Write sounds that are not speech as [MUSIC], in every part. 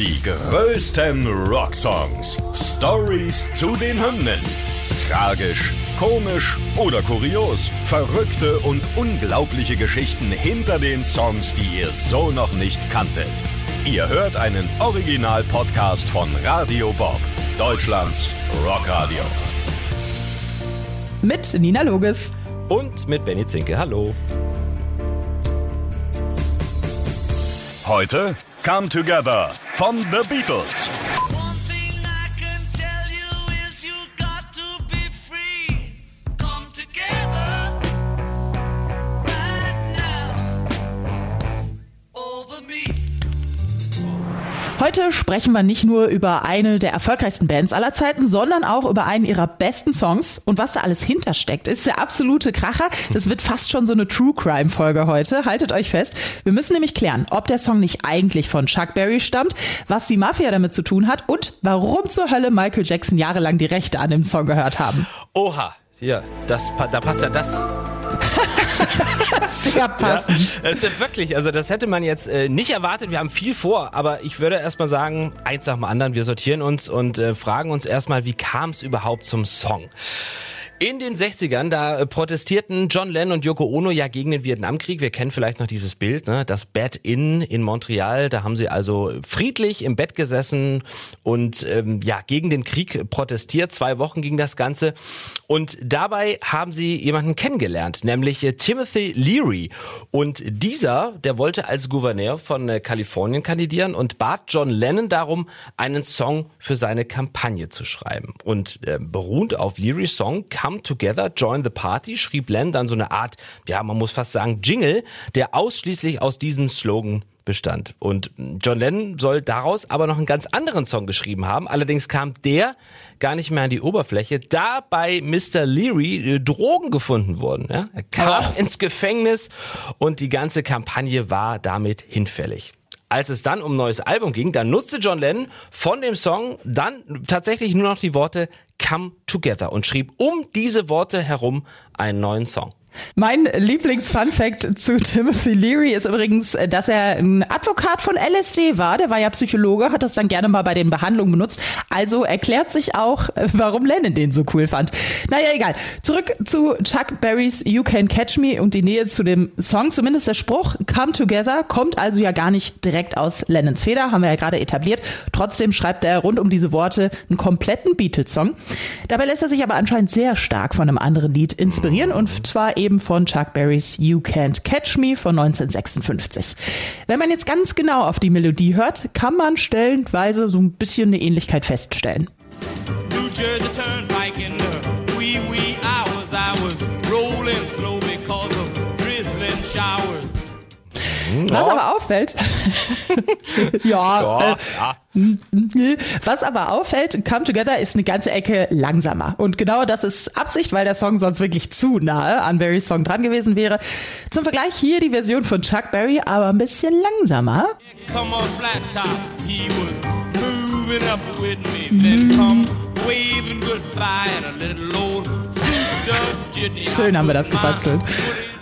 Die größten Rocksongs. Stories zu den Hymnen. Tragisch, komisch oder kurios. Verrückte und unglaubliche Geschichten hinter den Songs, die ihr so noch nicht kanntet. Ihr hört einen Original-Podcast von Radio Bob, Deutschlands Rockradio. Mit Nina Loges. Und mit Benny Zinke. Hallo. Heute Come Together von The Beatles. Heute sprechen wir nicht nur über eine der erfolgreichsten Bands aller Zeiten, sondern auch über einen ihrer besten Songs. Und was da alles hintersteckt, ist der absolute Kracher. Das wird fast schon so eine True Crime Folge heute. Haltet euch fest. Wir müssen nämlich klären, ob der Song nicht eigentlich von Chuck Berry stammt, was die Mafia damit zu tun hat und warum zur Hölle Michael Jackson jahrelang die Rechte an dem Song gehört haben. Oha. Ja, das, da passt ja das. Sehr passend. Ja, das ist wirklich, also das hätte man jetzt äh, nicht erwartet. Wir haben viel vor, aber ich würde erstmal sagen, eins nach dem anderen, wir sortieren uns und äh, fragen uns erstmal, wie kam es überhaupt zum Song? In den 60ern, da äh, protestierten John Lennon und Yoko Ono ja gegen den Vietnamkrieg. Wir kennen vielleicht noch dieses Bild, ne? das Bed Inn in Montreal. Da haben sie also friedlich im Bett gesessen und ähm, ja gegen den Krieg protestiert. Zwei Wochen ging das Ganze. Und dabei haben sie jemanden kennengelernt, nämlich äh, Timothy Leary. Und dieser, der wollte als Gouverneur von äh, Kalifornien kandidieren und bat John Lennon darum, einen Song für seine Kampagne zu schreiben. Und äh, beruhend auf Learys Song Come Together, Join the Party, schrieb Lennon dann so eine Art, ja, man muss fast sagen, Jingle, der ausschließlich aus diesem Slogan bestand. Und John Lennon soll daraus aber noch einen ganz anderen Song geschrieben haben. Allerdings kam der gar nicht mehr an die Oberfläche, da bei Mr. Leary äh, Drogen gefunden wurden. Ja? Er kam ins Gefängnis und die ganze Kampagne war damit hinfällig. Als es dann um ein neues Album ging, dann nutzte John Lennon von dem Song dann tatsächlich nur noch die Worte Come Together und schrieb um diese Worte herum einen neuen Song. Mein Lieblings-Fun-Fact zu Timothy Leary ist übrigens, dass er ein Advokat von LSD war. Der war ja Psychologe, hat das dann gerne mal bei den Behandlungen benutzt. Also erklärt sich auch, warum Lennon den so cool fand. Naja, egal. Zurück zu Chuck Berrys You Can Catch Me und die Nähe zu dem Song. Zumindest der Spruch Come Together kommt also ja gar nicht direkt aus Lennons Feder, haben wir ja gerade etabliert. Trotzdem schreibt er rund um diese Worte einen kompletten Beatles-Song. Dabei lässt er sich aber anscheinend sehr stark von einem anderen Lied inspirieren und zwar eben von Chuck Berrys You Can't Catch Me von 1956. Wenn man jetzt ganz genau auf die Melodie hört, kann man stellenweise so ein bisschen eine Ähnlichkeit feststellen. New Jersey Turnpike in the wee wee Was aber auffällt, [LAUGHS] ja, äh, ja. was aber auffällt, Come Together ist eine ganze Ecke langsamer. Und genau das ist Absicht, weil der Song sonst wirklich zu nahe an Barrys Song dran gewesen wäre. Zum Vergleich hier die Version von Chuck Berry, aber ein bisschen langsamer. Come on, flat top. He was moving up with me. Then come waving goodbye and a little old. Schön haben wir das gebastelt.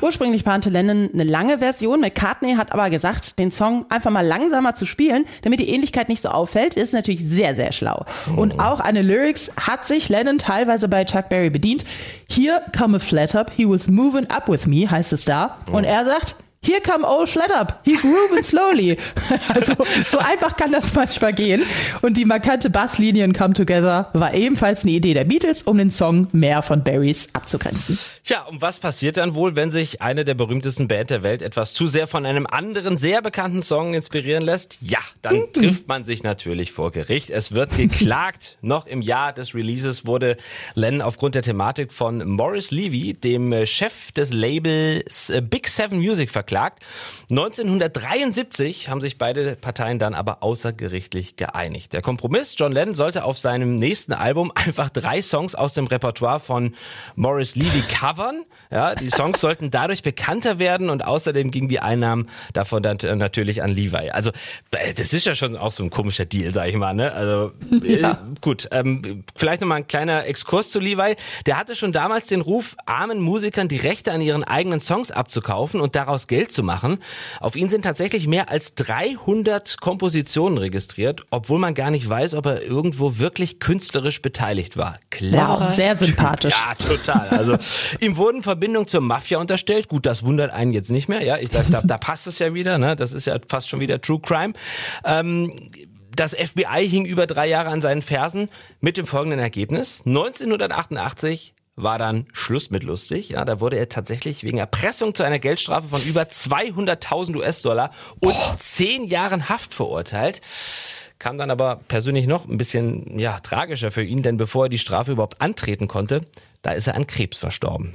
Ursprünglich plante Lennon eine lange Version. McCartney hat aber gesagt, den Song einfach mal langsamer zu spielen, damit die Ähnlichkeit nicht so auffällt, ist natürlich sehr, sehr schlau. Und auch eine Lyrics hat sich Lennon teilweise bei Chuck Berry bedient. Here come a flat up, he was moving up with me, heißt es da. Und er sagt, Here come old flat up. He grooving slowly. [LAUGHS] Also so einfach kann das manchmal gehen. Und die markante Basslinie in Come Together war ebenfalls eine Idee der Beatles, um den Song mehr von Barrys abzugrenzen. Ja, und was passiert dann wohl, wenn sich eine der berühmtesten Band der Welt etwas zu sehr von einem anderen sehr bekannten Song inspirieren lässt? Ja, dann trifft man sich natürlich vor Gericht. Es wird [LAUGHS] geklagt. Noch im Jahr des Releases wurde Lennon aufgrund der Thematik von Morris Levy, dem äh, Chef des Labels äh, Big Seven Music, verklagt. 1973 haben sich beide Parteien dann aber außergerichtlich geeinigt. Der Kompromiss, John Lennon sollte auf seinem nächsten Album einfach drei Songs aus dem Repertoire von Morris Levy covern. Ja, die Songs [LAUGHS] sollten dadurch bekannter werden und außerdem gingen die Einnahmen davon dann natürlich an Levi. Also äh, das ist ja schon auch so ein komischer Deal, sag ich mal. Ne? Also äh, [LAUGHS] Ja. gut, ähm, vielleicht nochmal ein kleiner Exkurs zu Levi. Der hatte schon damals den Ruf, armen Musikern die Rechte an ihren eigenen Songs abzukaufen und daraus Geld Geld zu machen. Auf ihn sind tatsächlich mehr als 300 Kompositionen registriert, obwohl man gar nicht weiß, ob er irgendwo wirklich künstlerisch beteiligt war. Cleverer Wow, sehr [LAUGHS] sympathisch. ja, total. Also ihm wurden Verbindungen zur Mafia unterstellt. Gut, das wundert einen jetzt nicht mehr. Ja, ich sag, da, da passt es ja wieder. Ne? Das ist ja fast schon wieder True Crime. Ähm, das FBI hing über drei Jahre an seinen Fersen mit dem folgenden Ergebnis. 1988 war dann Schluss mit lustig. Ja, da wurde er tatsächlich wegen Erpressung zu einer Geldstrafe von über 200.000 US-Dollar und zehn Jahren Haft verurteilt. Kam dann aber persönlich noch ein bisschen ja, tragischer für ihn, denn bevor er die Strafe überhaupt antreten konnte, da ist er an Krebs verstorben.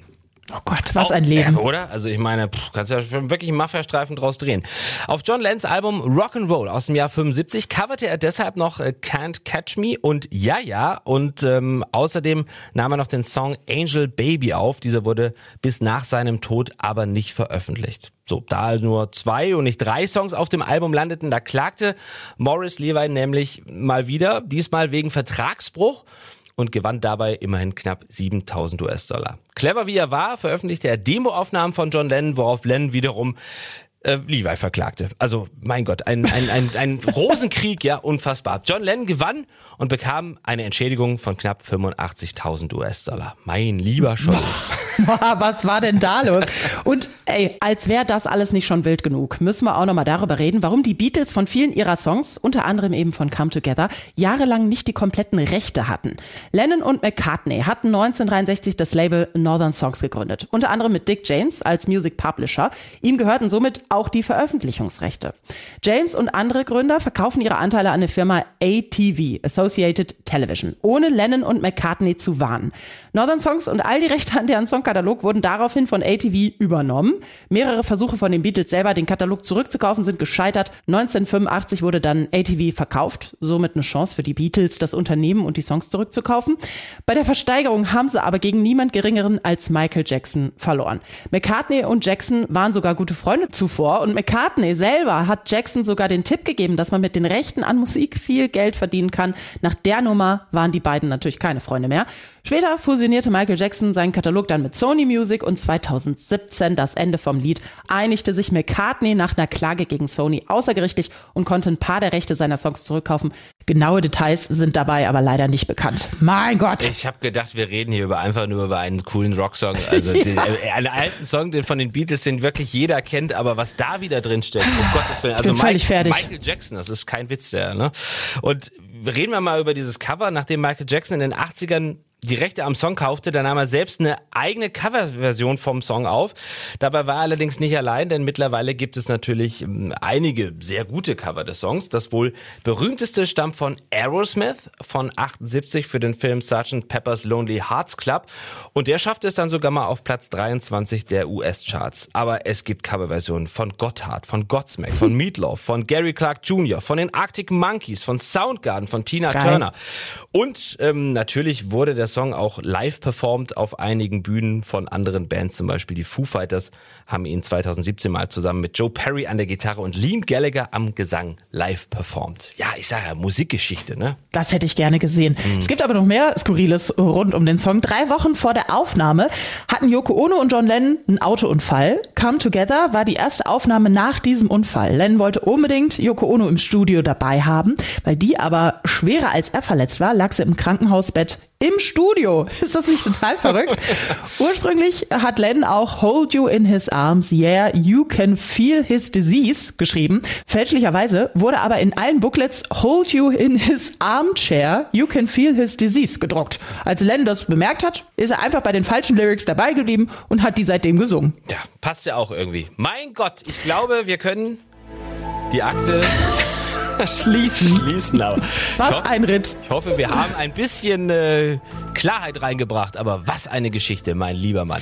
Oh Gott, was ein Auch- Leben. Ja, oder? Also ich meine, pff, kannst ja schon wirklich einen Mafia-Streifen draus drehen. Auf John Lenns Album Rock'n'Roll aus dem Jahr 75 coverte er deshalb noch äh, Can't Catch Me und Ja Ja und ähm, außerdem nahm er noch den Song Angel Baby auf. Dieser wurde bis nach seinem Tod aber nicht veröffentlicht. So, da nur zwei und nicht drei Songs auf dem Album landeten, da klagte Morris Levi nämlich mal wieder, diesmal wegen Vertragsbruch und gewann dabei immerhin knapp 7000 US-Dollar. Clever wie er war, veröffentlichte er Demoaufnahmen von John Lennon, worauf Lennon wiederum äh, Levi verklagte. Also, mein Gott, ein, ein, ein, ein Rosenkrieg, ja, unfassbar. John Lennon gewann und bekam eine Entschädigung von knapp 85.000 US-Dollar. Mein lieber Scholli. [LAUGHS] [LAUGHS] Was war denn da los? Und ey, als wäre das alles nicht schon wild genug, müssen wir auch nochmal darüber reden, warum die Beatles von vielen ihrer Songs, unter anderem eben von Come Together, jahrelang nicht die kompletten Rechte hatten. Lennon und McCartney hatten 1963 das Label Northern Songs gegründet, unter anderem mit Dick James als Music Publisher. Ihm gehörten somit auch die Veröffentlichungsrechte. James und andere Gründer verkaufen ihre Anteile an die Firma ATV, Associated Television, ohne Lennon und McCartney zu warnen. Northern Songs und all die Rechte an deren Songkatalog wurden daraufhin von ATV übernommen. Mehrere Versuche von den Beatles selber, den Katalog zurückzukaufen, sind gescheitert. 1985 wurde dann ATV verkauft, somit eine Chance für die Beatles, das Unternehmen und die Songs zurückzukaufen. Bei der Versteigerung haben sie aber gegen niemand Geringeren als Michael Jackson verloren. McCartney und Jackson waren sogar gute Freunde zuvor und McCartney selber hat Jackson sogar den Tipp gegeben, dass man mit den Rechten an Musik viel Geld verdienen kann. Nach der Nummer waren die beiden natürlich keine Freunde mehr. Später fusionierte Michael Jackson seinen Katalog dann mit Sony Music und 2017 das Ende vom Lied einigte sich McCartney nach einer Klage gegen Sony außergerichtlich und konnte ein paar der Rechte seiner Songs zurückkaufen. Genaue Details sind dabei aber leider nicht bekannt. Mein Gott. Ich habe gedacht, wir reden hier über einfach nur über einen coolen Rocksong. Also [LAUGHS] den, äh, einen alten Song, den von den Beatles, den wirklich jeder kennt, aber was da wieder drin steckt, um [SIGHS] Gottes Willen. Also bin völlig Mike- fertig. Michael Jackson, das ist kein Witz der, ne? Und reden wir mal über dieses Cover, nachdem Michael Jackson in den 80ern die Rechte am Song kaufte, dann nahm er selbst eine eigene Coverversion vom Song auf. Dabei war er allerdings nicht allein, denn mittlerweile gibt es natürlich ähm, einige sehr gute Cover des Songs. Das wohl berühmteste stammt von Aerosmith von 78 für den Film Sgt. Pepper's Lonely Hearts Club und der schaffte es dann sogar mal auf Platz 23 der US-Charts. Aber es gibt Coverversionen von Gotthard, von Godsmack, von Meatloaf, von Gary Clark Jr., von den Arctic Monkeys, von Soundgarden, von Tina Geil. Turner. Und ähm, natürlich wurde der Song auch live performt auf einigen Bühnen von anderen Bands, zum Beispiel die Foo Fighters haben ihn 2017 mal zusammen mit Joe Perry an der Gitarre und Liam Gallagher am Gesang live performt. Ja, ich sage ja, Musikgeschichte, ne? Das hätte ich gerne gesehen. Es gibt aber noch mehr Skurriles rund um den Song. Drei Wochen vor der Aufnahme hatten Yoko Ono und John Lennon einen Autounfall. Come Together war die erste Aufnahme nach diesem Unfall. Lennon wollte unbedingt Yoko Ono im Studio dabei haben, weil die aber schwerer als er verletzt war, lag sie im Krankenhausbett im Studio. [LAUGHS] Ist das nicht total verrückt? Ursprünglich hat Lennon auch Hold You in His Arms, Yeah, You Can Feel His Disease geschrieben. Fälschlicherweise wurde aber in allen Booklets Hold You in His Armchair, You Can Feel His Disease gedruckt. Als Lennon das bemerkt hat, ist er einfach bei den falschen Lyrics dabei geblieben und hat die seitdem gesungen. Ja, passt ja auch irgendwie. Mein Gott, ich glaube, wir können die Akte [LAUGHS] Schließen. schließen. Aber Was hoffe, ein Ritt. ich hoffe, wir haben ein bisschen äh, Klarheit reingebracht. Aber was eine Geschichte, mein lieber Mann.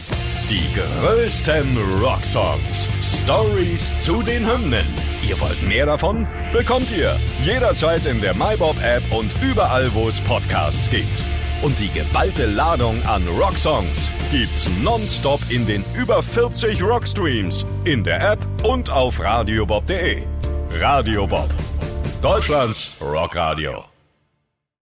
Die größten Rocksongs. Stories zu den Hymnen. Ihr wollt mehr davon? Bekommt ihr jederzeit in der MyBob-App und überall, wo es Podcasts gibt. Und die geballte Ladung an Rocksongs gibt's nonstop in den über 40 Rockstreams, in der App und auf radiobob.de. Radio Bob. Deutschlands Rockradio.